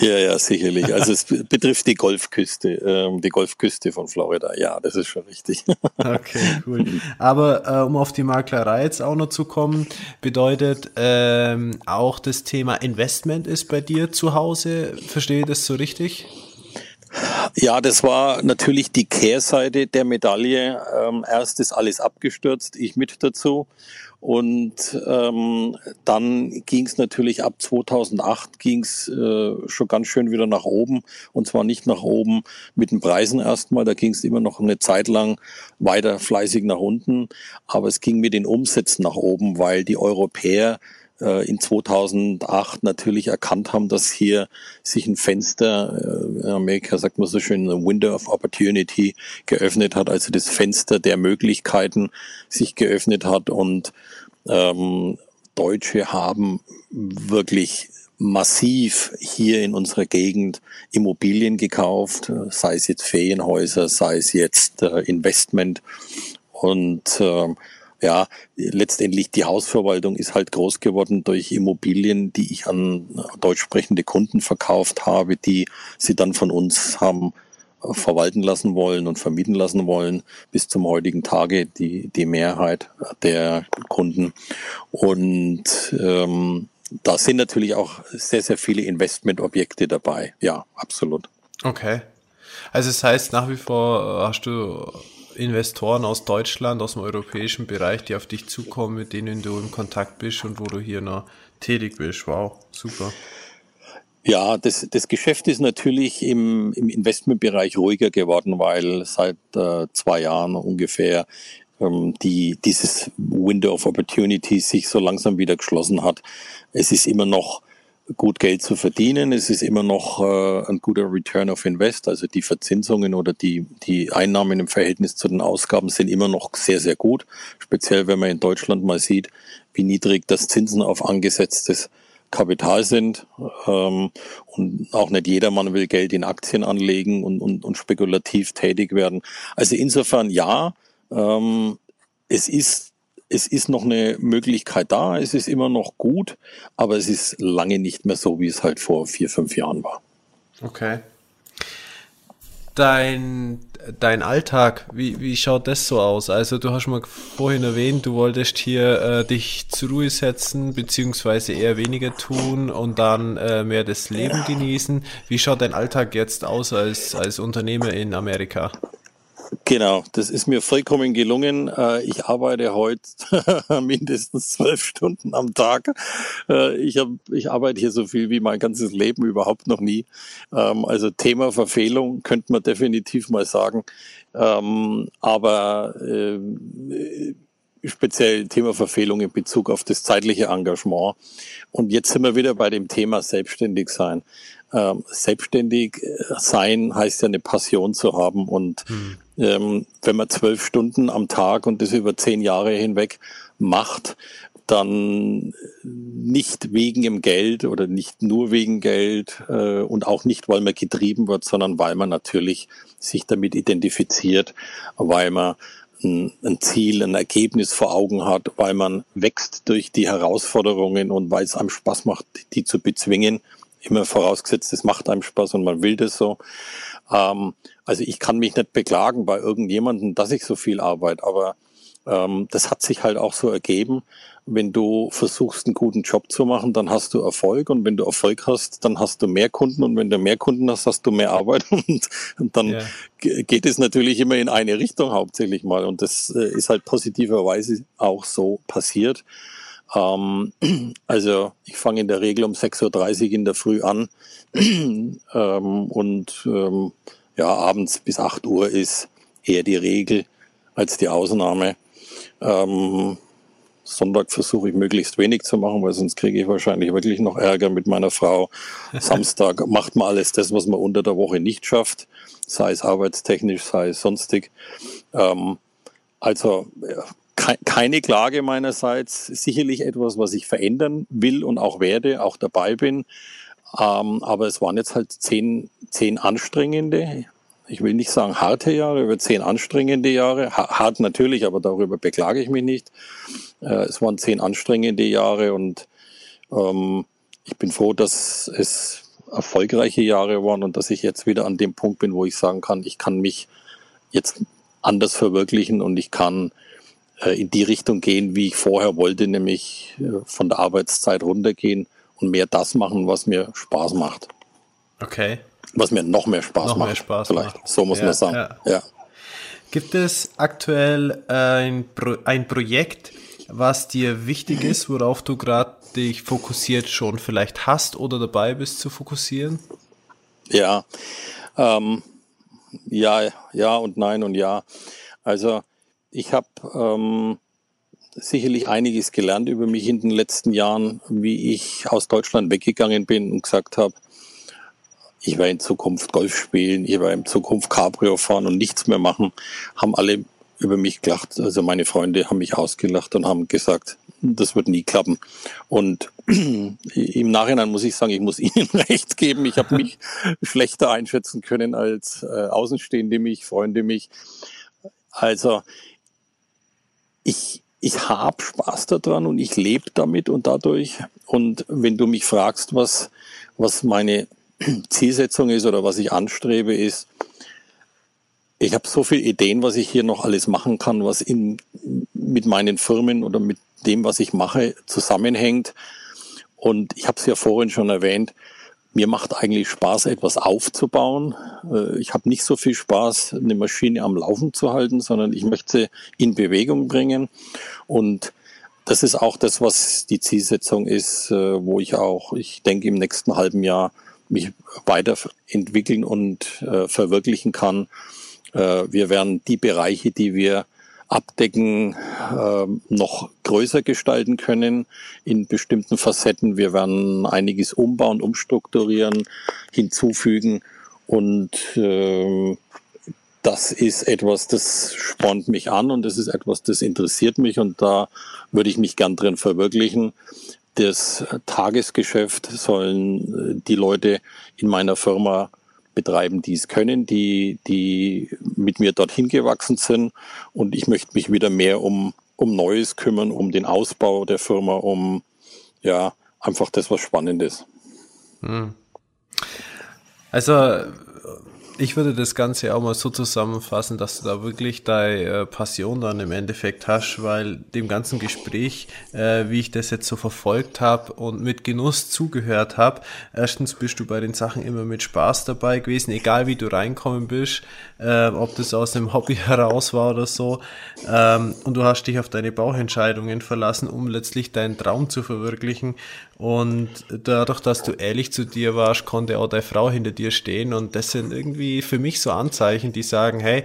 Ja, ja, sicherlich. Also es betrifft die Golfküste, ähm, die Golfküste von Florida. Ja, das ist schon richtig. Okay, cool. Aber äh, um auf die Maklerei jetzt auch noch zu kommen, bedeutet ähm, auch das Thema Investment ist bei dir zu Hause. Verstehe ich das so richtig? Ja, das war natürlich die Kehrseite der Medaille. Ähm, erst ist alles abgestürzt, ich mit dazu. Und ähm, dann ging es natürlich ab 2008 ging es äh, schon ganz schön wieder nach oben. Und zwar nicht nach oben mit den Preisen erstmal, da ging es immer noch eine Zeit lang weiter fleißig nach unten. Aber es ging mit den Umsätzen nach oben, weil die Europäer äh, in 2008 natürlich erkannt haben, dass hier sich ein Fenster, äh, in Amerika sagt man so schön, ein Window of Opportunity geöffnet hat, also das Fenster der Möglichkeiten sich geöffnet hat und ähm, Deutsche haben wirklich massiv hier in unserer Gegend Immobilien gekauft, sei es jetzt Ferienhäuser, sei es jetzt äh, Investment. Und äh, ja, letztendlich die Hausverwaltung ist halt groß geworden durch Immobilien, die ich an deutsch sprechende Kunden verkauft habe, die sie dann von uns haben verwalten lassen wollen und vermieten lassen wollen, bis zum heutigen Tage die, die Mehrheit der Kunden. Und ähm, da sind natürlich auch sehr, sehr viele Investmentobjekte dabei. Ja, absolut. Okay. Also das heißt, nach wie vor äh, hast du Investoren aus Deutschland, aus dem europäischen Bereich, die auf dich zukommen, mit denen du in Kontakt bist und wo du hier noch tätig bist. Wow, super. Ja, das, das Geschäft ist natürlich im, im Investmentbereich ruhiger geworden, weil seit äh, zwei Jahren ungefähr ähm, die, dieses Window of Opportunity sich so langsam wieder geschlossen hat. Es ist immer noch gut Geld zu verdienen. Es ist immer noch äh, ein guter Return of Invest, also die Verzinsungen oder die, die Einnahmen im Verhältnis zu den Ausgaben sind immer noch sehr, sehr gut. Speziell wenn man in Deutschland mal sieht, wie niedrig das Zinsen auf angesetztes Kapital sind. Ähm, und auch nicht jedermann will Geld in Aktien anlegen und, und, und spekulativ tätig werden. Also insofern ja, ähm, es ist es ist noch eine Möglichkeit da, es ist immer noch gut, aber es ist lange nicht mehr so, wie es halt vor vier, fünf Jahren war. Okay. Dein, dein Alltag, wie, wie schaut das so aus? Also du hast mal vorhin erwähnt, du wolltest hier äh, dich zur Ruhe setzen, beziehungsweise eher weniger tun und dann äh, mehr das Leben genießen. Wie schaut dein Alltag jetzt aus als, als Unternehmer in Amerika? Genau, das ist mir vollkommen gelungen. Äh, ich arbeite heute mindestens zwölf Stunden am Tag. Äh, ich, hab, ich arbeite hier so viel wie mein ganzes Leben überhaupt noch nie. Ähm, also Thema Verfehlung könnte man definitiv mal sagen. Ähm, aber äh, speziell Thema Verfehlung in Bezug auf das zeitliche Engagement. Und jetzt sind wir wieder bei dem Thema Selbstständig sein. Ähm, selbstständig sein heißt ja eine Passion zu haben und hm ähm, wenn man zwölf Stunden am Tag und das über zehn Jahre hinweg macht, dann nicht wegen dem Geld oder nicht nur wegen Geld äh, und auch nicht, weil man getrieben wird, sondern weil man natürlich sich damit identifiziert, weil man ein, ein Ziel, ein Ergebnis vor Augen hat, weil man wächst durch die Herausforderungen und weil es einem Spaß macht, die zu bezwingen. Immer vorausgesetzt, es macht einem Spaß und man will das so. Ähm, also ich kann mich nicht beklagen bei irgendjemandem, dass ich so viel arbeite, aber ähm, das hat sich halt auch so ergeben. Wenn du versuchst, einen guten Job zu machen, dann hast du Erfolg und wenn du Erfolg hast, dann hast du mehr Kunden und wenn du mehr Kunden hast, hast du mehr Arbeit und, und dann yeah. geht es natürlich immer in eine Richtung hauptsächlich mal und das äh, ist halt positiverweise auch so passiert. Ähm, also ich fange in der Regel um 6.30 Uhr in der Früh an ähm, und ähm, ja, abends bis 8 Uhr ist eher die Regel als die Ausnahme. Ähm, Sonntag versuche ich möglichst wenig zu machen, weil sonst kriege ich wahrscheinlich wirklich noch Ärger mit meiner Frau. Samstag macht man alles das, was man unter der Woche nicht schafft, sei es arbeitstechnisch, sei es sonstig. Ähm, also keine Klage meinerseits, sicherlich etwas, was ich verändern will und auch werde, auch dabei bin. Ähm, aber es waren jetzt halt zehn, zehn anstrengende, ich will nicht sagen harte Jahre, aber zehn anstrengende Jahre. Hart natürlich, aber darüber beklage ich mich nicht. Äh, es waren zehn anstrengende Jahre und ähm, ich bin froh, dass es erfolgreiche Jahre waren und dass ich jetzt wieder an dem Punkt bin, wo ich sagen kann, ich kann mich jetzt anders verwirklichen und ich kann in die Richtung gehen, wie ich vorher wollte, nämlich äh, von der Arbeitszeit runtergehen und mehr das machen, was mir Spaß macht. Okay. Was mir noch mehr Spaß noch macht. Mehr Spaß vielleicht. Macht. So muss ja, man sagen. Ja. ja. Gibt es aktuell ein, Pro ein Projekt, was dir wichtig ist, worauf du gerade dich fokussiert schon vielleicht hast oder dabei bist zu fokussieren? Ja, ähm, ja, ja und nein und ja. Also ich habe ähm, sicherlich einiges gelernt über mich in den letzten Jahren, wie ich aus Deutschland weggegangen bin und gesagt habe, ich werde in Zukunft Golf spielen, ich werde in Zukunft Cabrio fahren und nichts mehr machen, haben alle über mich gelacht. Also meine Freunde haben mich ausgelacht und haben gesagt, das wird nie klappen. Und im Nachhinein muss ich sagen, ich muss ihnen recht geben. Ich habe mich schlechter einschätzen können als äh, Außenstehende mich, Freunde mich. Also ich, ich habe Spaß daran und ich lebe damit und dadurch. Und wenn du mich fragst, was, was meine Zielsetzung ist oder was ich anstrebe, ist, ich habe so viele Ideen, was ich hier noch alles machen kann, was in, mit meinen Firmen oder mit dem, was ich mache, zusammenhängt. Und ich habe es ja vorhin schon erwähnt, mir macht eigentlich Spaß, etwas aufzubauen. Äh, ich habe nicht so viel Spaß, eine Maschine am Laufen zu halten, sondern ich möchte sie in Bewegung bringen. Und das ist auch das, was die Zielsetzung ist, äh, wo ich auch, ich denke, im nächsten halben Jahr mich weiterentwickeln und äh, verwirklichen kann. Wir werden die Bereiche, die wir abdecken, äh, noch größer gestalten können in bestimmten Facetten. Wir werden einiges umbauen, umstrukturieren, hinzufügen und äh, das ist etwas, das spornt mich an und das ist etwas, das interessiert mich und da würde ich mich gern drin verwirklichen. Das Tagesgeschäft sollen die Leute in meiner Firma betreiben, die es können, die, die mit mir dorthin gewachsen sind. Und ich möchte mich wieder mehr um, um Neues kümmern, um den Ausbau der Firma, um ja, einfach das, was Spannendes. Hm. Also ich würde das Ganze auch mal so zusammenfassen, dass du da wirklich deine äh, Passion dann im Endeffekt hast, weil dem ganzen Gespräch, äh, wie ich das jetzt so verfolgt habe und mit Genuss zugehört habe, erstens bist du bei den Sachen immer mit Spaß dabei gewesen, egal wie du reinkommen bist, äh, ob das aus einem Hobby heraus war oder so. Ähm, und du hast dich auf deine Bauchentscheidungen verlassen, um letztlich deinen Traum zu verwirklichen. Und dadurch, dass du ehrlich zu dir warst, konnte auch deine Frau hinter dir stehen. Und das sind irgendwie für mich so Anzeichen, die sagen, hey,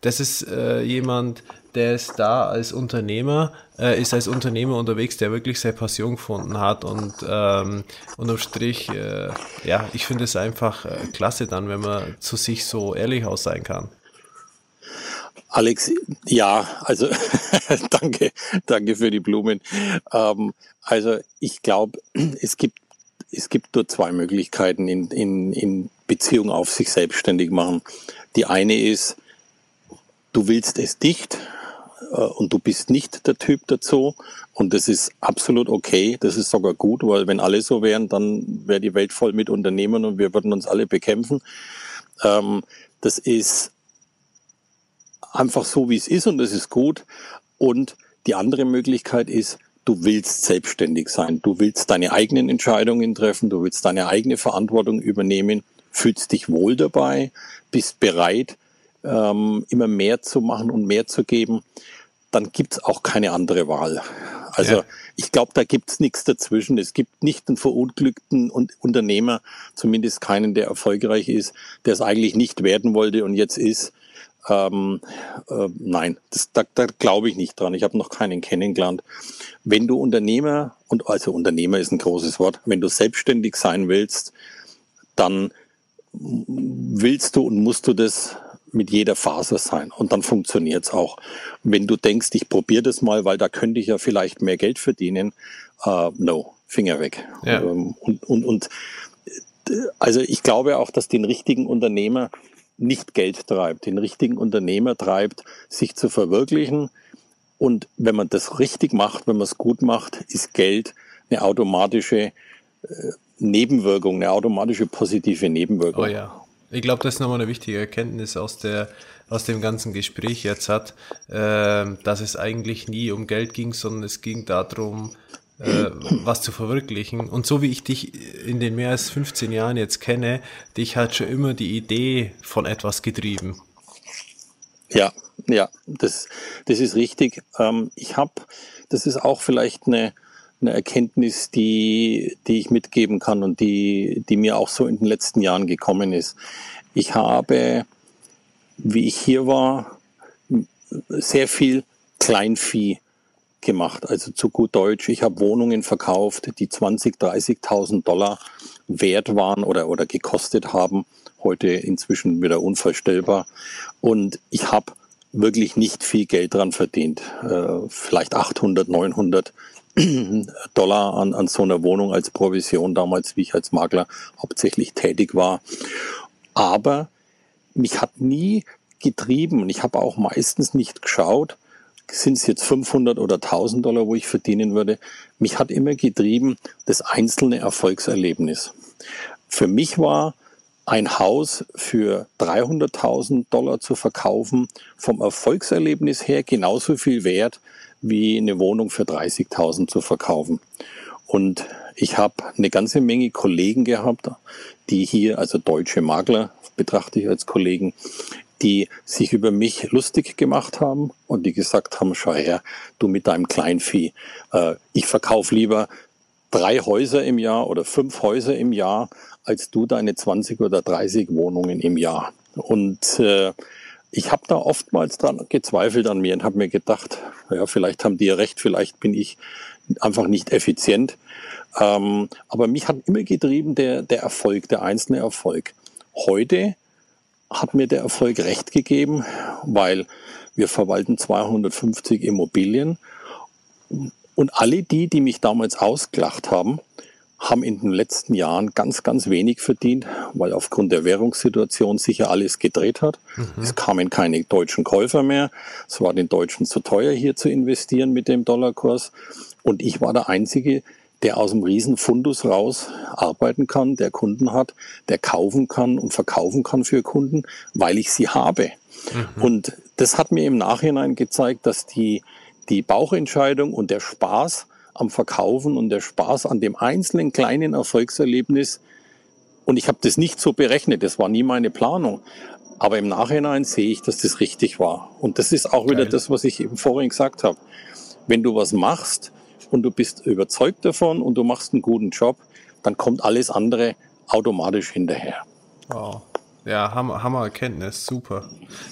das ist äh, jemand, der ist da als Unternehmer, äh, ist als Unternehmer unterwegs, der wirklich seine Passion gefunden hat und ähm, unterm Strich, äh, ja, ich finde es einfach äh, klasse dann, wenn man zu sich so ehrlich aus sein kann. Alex, ja, also danke, danke für die Blumen. Ähm, also ich glaube, es gibt es gibt nur zwei Möglichkeiten in, in, in Beziehung auf sich selbstständig machen. Die eine ist, du willst es dicht äh, und du bist nicht der Typ dazu und das ist absolut okay, das ist sogar gut, weil wenn alle so wären, dann wäre die Welt voll mit Unternehmen und wir würden uns alle bekämpfen. Ähm, das ist einfach so, wie es ist und das ist gut. Und die andere Möglichkeit ist, du willst selbstständig sein. Du willst deine eigenen Entscheidungen treffen, du willst deine eigene Verantwortung übernehmen, fühlst dich wohl dabei, bist bereit, ähm, immer mehr zu machen und mehr zu geben. Dann gibt's auch keine andere Wahl. Also ja. ich glaube, da gibt's nichts dazwischen. Es gibt nicht einen verunglückten Unternehmer, zumindest keinen, der erfolgreich ist, der es eigentlich nicht werden wollte und jetzt ist. Ähm, äh, nein, das, da, da glaube ich nicht dran. Ich habe noch keinen kennengelernt. Wenn du Unternehmer, und also Unternehmer ist ein großes Wort, wenn du selbstständig sein willst, dann willst du und musst du das mit jeder Faser sein und dann funktioniert's auch. Wenn du denkst, ich probiere das mal, weil da könnte ich ja vielleicht mehr Geld verdienen, uh, no, Finger weg. Ja. Ähm, und, und, und äh, also ich glaube auch, dass den richtigen Unternehmer nicht Geld treibt, den richtigen Unternehmer treibt, sich zu verwirklichen. Und wenn man das richtig macht, wenn man es gut macht, ist Geld eine automatische äh, Nebenwirkung, eine automatische positive Nebenwirkung. Oh ja. Ich glaube, das ist nochmal eine wichtige Erkenntnis aus der aus dem ganzen Gespräch jetzt hat, äh, dass es eigentlich nie um Geld ging, sondern es ging darum, äh, was zu verwirklichen. Und so wie ich dich in den mehr als 15 Jahren jetzt kenne, dich hat schon immer die Idee von etwas getrieben. Ja, ja, das, das ist richtig. Ähm, ich habe, das ist auch vielleicht eine, eine Erkenntnis, die, die ich mitgeben kann und die, die mir auch so in den letzten Jahren gekommen ist. Ich habe, wie ich hier war, sehr viel Kleinvieh gemacht. Also zu gut Deutsch, ich habe Wohnungen verkauft, die 20, 30.000 Dollar wert waren oder, oder gekostet haben. Heute inzwischen wieder unvorstellbar. Und ich habe wirklich nicht viel Geld dran verdient. Äh, vielleicht 800, 900 Dollar an, an so einer Wohnung als Provision damals, wie ich als Makler hauptsächlich tätig war. Aber mich hat nie getrieben und ich habe auch meistens nicht geschaut, sind es jetzt 500 oder 1000 Dollar, wo ich verdienen würde. Mich hat immer getrieben das einzelne Erfolgserlebnis. Für mich war ein Haus für 300.000 Dollar zu verkaufen vom Erfolgserlebnis her genauso viel wert wie eine Wohnung für 30.000 zu verkaufen. Und ich habe eine ganze Menge Kollegen gehabt, die hier, also deutsche Makler betrachte ich als Kollegen, die sich über mich lustig gemacht haben und die gesagt haben, schau her, du mit deinem Kleinvieh, äh, ich verkaufe lieber drei Häuser im Jahr oder fünf Häuser im Jahr, als du deine 20 oder 30 Wohnungen im Jahr. Und äh, ich habe da oftmals dran gezweifelt an mir und habe mir gedacht, ja, vielleicht haben die ja recht, vielleicht bin ich einfach nicht effizient. Ähm, aber mich hat immer getrieben der, der Erfolg, der einzelne Erfolg. Heute hat mir der Erfolg recht gegeben, weil wir verwalten 250 Immobilien und alle die, die mich damals ausgelacht haben, haben in den letzten Jahren ganz, ganz wenig verdient, weil aufgrund der Währungssituation sich ja alles gedreht hat. Mhm. Es kamen keine deutschen Käufer mehr. Es war den Deutschen zu teuer, hier zu investieren mit dem Dollarkurs. Und ich war der Einzige, der aus dem Riesenfundus raus arbeiten kann, der Kunden hat, der kaufen kann und verkaufen kann für Kunden, weil ich sie habe. Mhm. Und das hat mir im Nachhinein gezeigt, dass die, die Bauchentscheidung und der Spaß am Verkaufen und der Spaß an dem einzelnen kleinen Erfolgserlebnis, und ich habe das nicht so berechnet, das war nie meine Planung, aber im Nachhinein sehe ich, dass das richtig war. Und das ist auch Geil. wieder das, was ich eben vorhin gesagt habe. Wenn du was machst und du bist überzeugt davon und du machst einen guten Job, dann kommt alles andere automatisch hinterher. Wow. Ja, Hammer, Hammer Erkenntnis, super.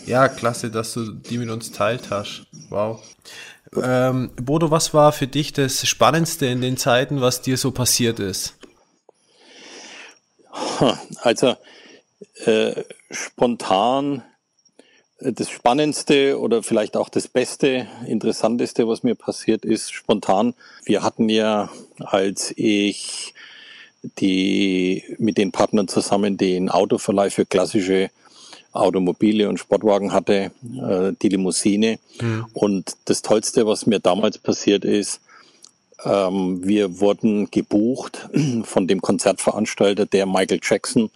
Ja, klasse, dass du die mit uns teilt hast. Wow. Ähm, Bodo, was war für dich das Spannendste in den Zeiten, was dir so passiert ist? Also äh, spontan das Spannendste oder vielleicht auch das Beste, Interessanteste, was mir passiert ist, spontan. Wir hatten ja, als ich die mit den Partnern zusammen den Autoverleih für klassische Automobile und Sportwagen hatte, äh, die Limousine. Mhm. Und das Tollste, was mir damals passiert ist, ähm, wir wurden gebucht von dem Konzertveranstalter, der Michael Jackson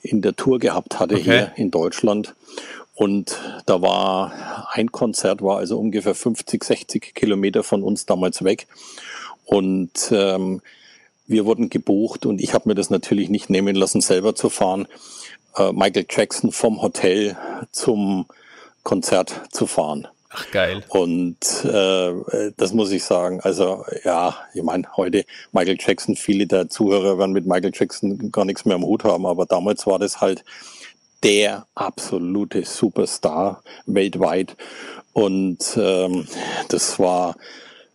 in der Tour gehabt hatte okay. hier in Deutschland. Und da war ein Konzert, war also ungefähr 50, 60 Kilometer von uns damals weg. Und ähm, wir wurden gebucht und ich habe mir das natürlich nicht nehmen lassen, selber zu fahren, äh, Michael Jackson vom Hotel zum Konzert zu fahren. Ach geil. Und äh, das muss ich sagen. Also ja, ich meine, heute Michael Jackson, viele der Zuhörer werden mit Michael Jackson gar nichts mehr am Hut haben, aber damals war das halt der absolute Superstar weltweit. Und ähm, das war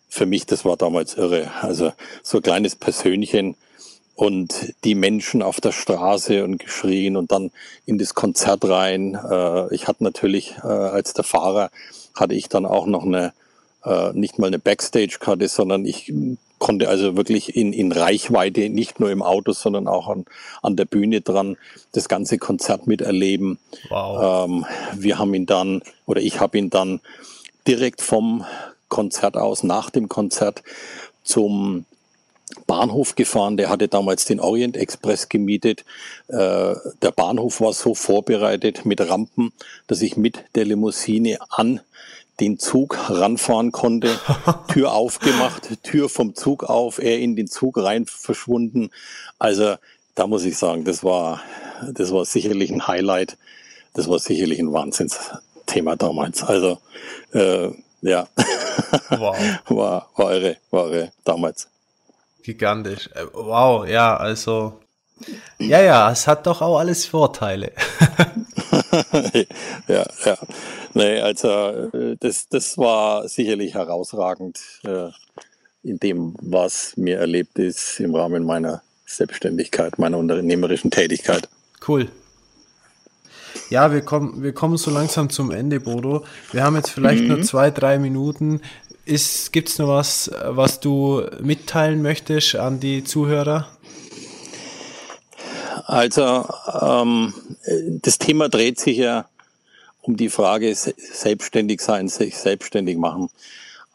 für mich, das war damals irre. Also so ein kleines Persönchen und die Menschen auf der Straße und geschrien und dann in das Konzert rein. Äh, ich hatte natürlich äh, als der Fahrer hatte ich dann auch noch eine äh, nicht mal eine Backstage-Karte, sondern ich konnte also wirklich in, in Reichweite, nicht nur im Auto, sondern auch an, an der Bühne dran, das ganze Konzert miterleben. Wow. Ähm, wir haben ihn dann, oder ich habe ihn dann direkt vom Konzert aus, nach dem Konzert zum Bahnhof gefahren. Der hatte damals den Orient Express gemietet. Äh, der Bahnhof war so vorbereitet mit Rampen, dass ich mit der Limousine an den Zug ranfahren konnte. Tür aufgemacht, Tür vom Zug auf, er in den Zug rein verschwunden. Also da muss ich sagen, das war, das war sicherlich ein Highlight. Das war sicherlich ein Wahnsinnsthema damals. Also äh, ja, wow. war, war irre, war irre damals. Gigantisch. Äh, wow, ja, also. Ja, ja, es hat doch auch alles Vorteile. ja, ja. Nee, also äh, das, das war sicherlich herausragend äh, in dem, was mir erlebt ist im Rahmen meiner Selbstständigkeit, meiner unternehmerischen Tätigkeit. Cool. Ja, wir kommen, wir kommen so langsam zum Ende, Bodo. Wir haben jetzt vielleicht mhm. nur zwei, drei Minuten. Gibt es noch was, was du mitteilen möchtest an die Zuhörer? Also, ähm, das Thema dreht sich ja um die Frage selbstständig sein, sich selbstständig machen.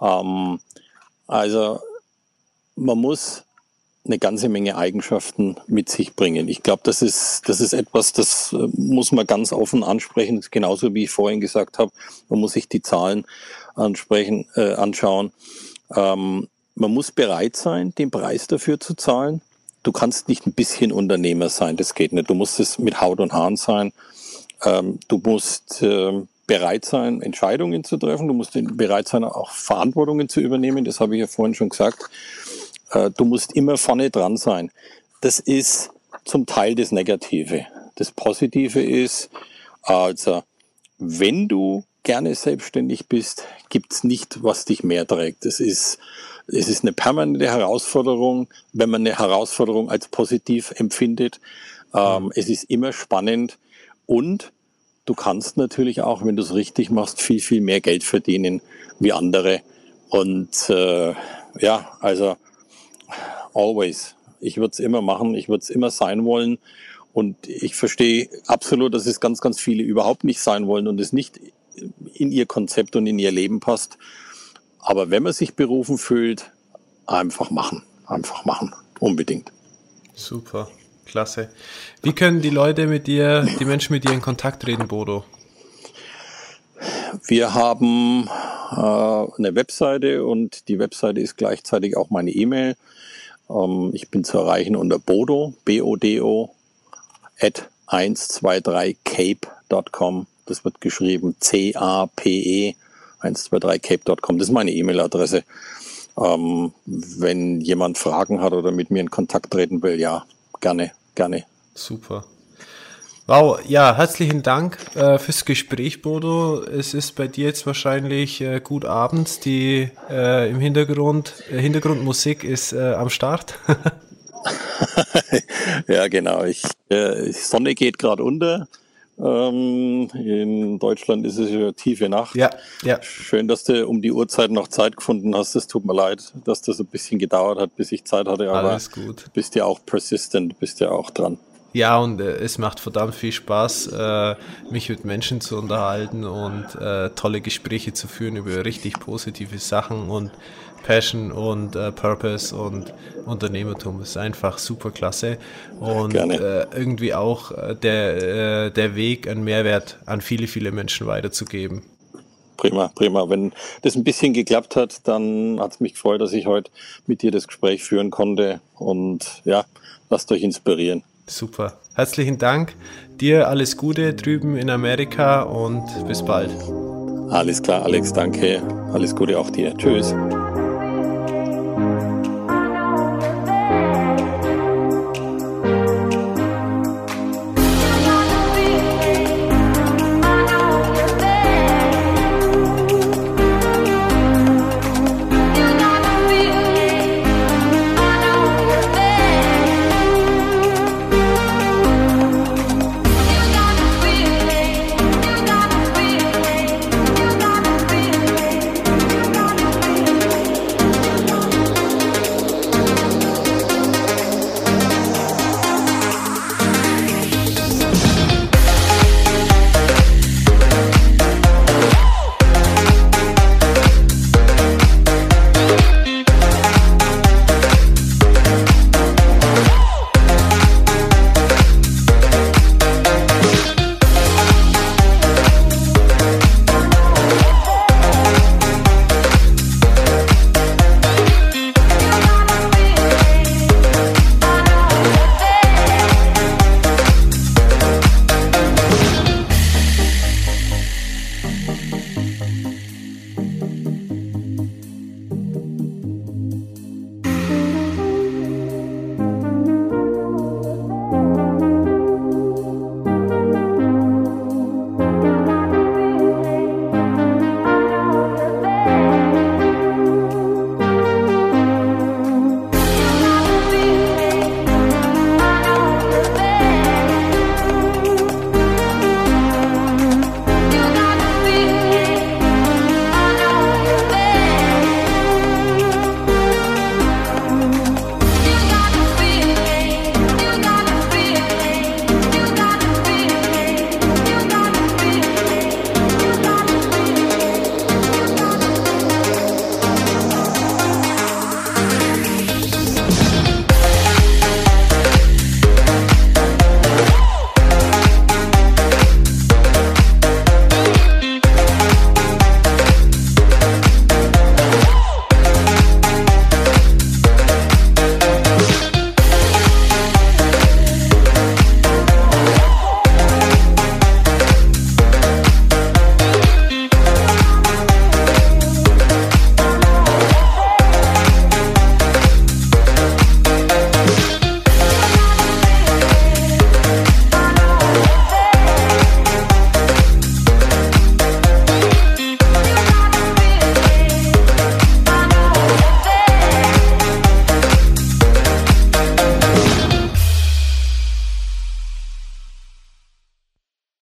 Ähm, also, man muss eine ganze Menge Eigenschaften mit sich bringen. Ich glaube, das ist, das ist etwas, das äh, muss man ganz offen ansprechen. Genauso wie ich vorhin gesagt habe, man muss sich die Zahlen ansprechen, äh, anschauen. Ähm, man muss bereit sein, den Preis dafür zu zahlen. Du kannst nicht ein bisschen Unternehmer sein, das geht nicht. Du musst es mit Haut und Haaren sein. Ähm, du musst äh, bereit sein, Entscheidungen zu treffen. Du musst bereit sein, auch Verantwortungen zu übernehmen. Das habe ich ja vorhin schon gesagt. Äh, du musst immer vorne dran sein. Das ist zum Teil das Negative. Das Positive ist, also wenn du gerne selbstständig bist, gibt's nicht, was dich mehr trägt. Es ist, es ist eine permanente Herausforderung, wenn man eine Herausforderung als positiv empfindet. Ähm, mhm. es ist immer spannend und du kannst natürlich auch, wenn du es richtig machst, viel, viel mehr Geld verdienen wie andere. Und äh, ja, also always. Ich würde es immer machen, ich würde es immer sein wollen. Und ich verstehe absolut, dass es ganz, ganz viele überhaupt nicht sein wollen und es nicht in ihr Konzept und in ihr Leben passt. Aber wenn man sich berufen fühlt, einfach machen. Einfach machen. Unbedingt. Super. Klasse. Wie können die Leute mit dir, die Menschen mit dir in Kontakt treten, Bodo? Wir haben äh, eine Webseite und die Webseite ist gleichzeitig auch meine E-Mail. Ähm, ich bin zu erreichen unter bodo, B-O-D-O, at 123cape.com. Das wird geschrieben C-A-P-E 123cape.com. Das ist meine E-Mail-Adresse. Ähm, wenn jemand Fragen hat oder mit mir in Kontakt treten will, ja, gerne, gerne. Super. Wow, ja, herzlichen Dank äh, fürs Gespräch, Bodo. Es ist bei dir jetzt wahrscheinlich äh, gut abends. Die äh, im Hintergrund äh, Hintergrundmusik ist äh, am Start. ja, genau. Ich, äh, Sonne geht gerade unter. Ähm, in Deutschland ist es ja tiefe Nacht. Ja, ja. Schön, dass du um die Uhrzeit noch Zeit gefunden hast. Es tut mir leid, dass das ein bisschen gedauert hat, bis ich Zeit hatte. Aber Alles gut. bist ja auch persistent, bist ja auch dran. Ja, und äh, es macht verdammt viel Spaß, äh, mich mit Menschen zu unterhalten und äh, tolle Gespräche zu führen über richtig positive Sachen und Passion und Purpose und Unternehmertum. Ist einfach super klasse und äh, irgendwie auch der, der Weg, einen Mehrwert an viele, viele Menschen weiterzugeben. Prima, prima. Wenn das ein bisschen geklappt hat, dann hat es mich gefreut, dass ich heute mit dir das Gespräch führen konnte und ja, lasst euch inspirieren. Super. Herzlichen Dank. Dir alles Gute drüben in Amerika und bis bald. Alles klar, Alex, danke. Alles Gute auch dir. Tschüss.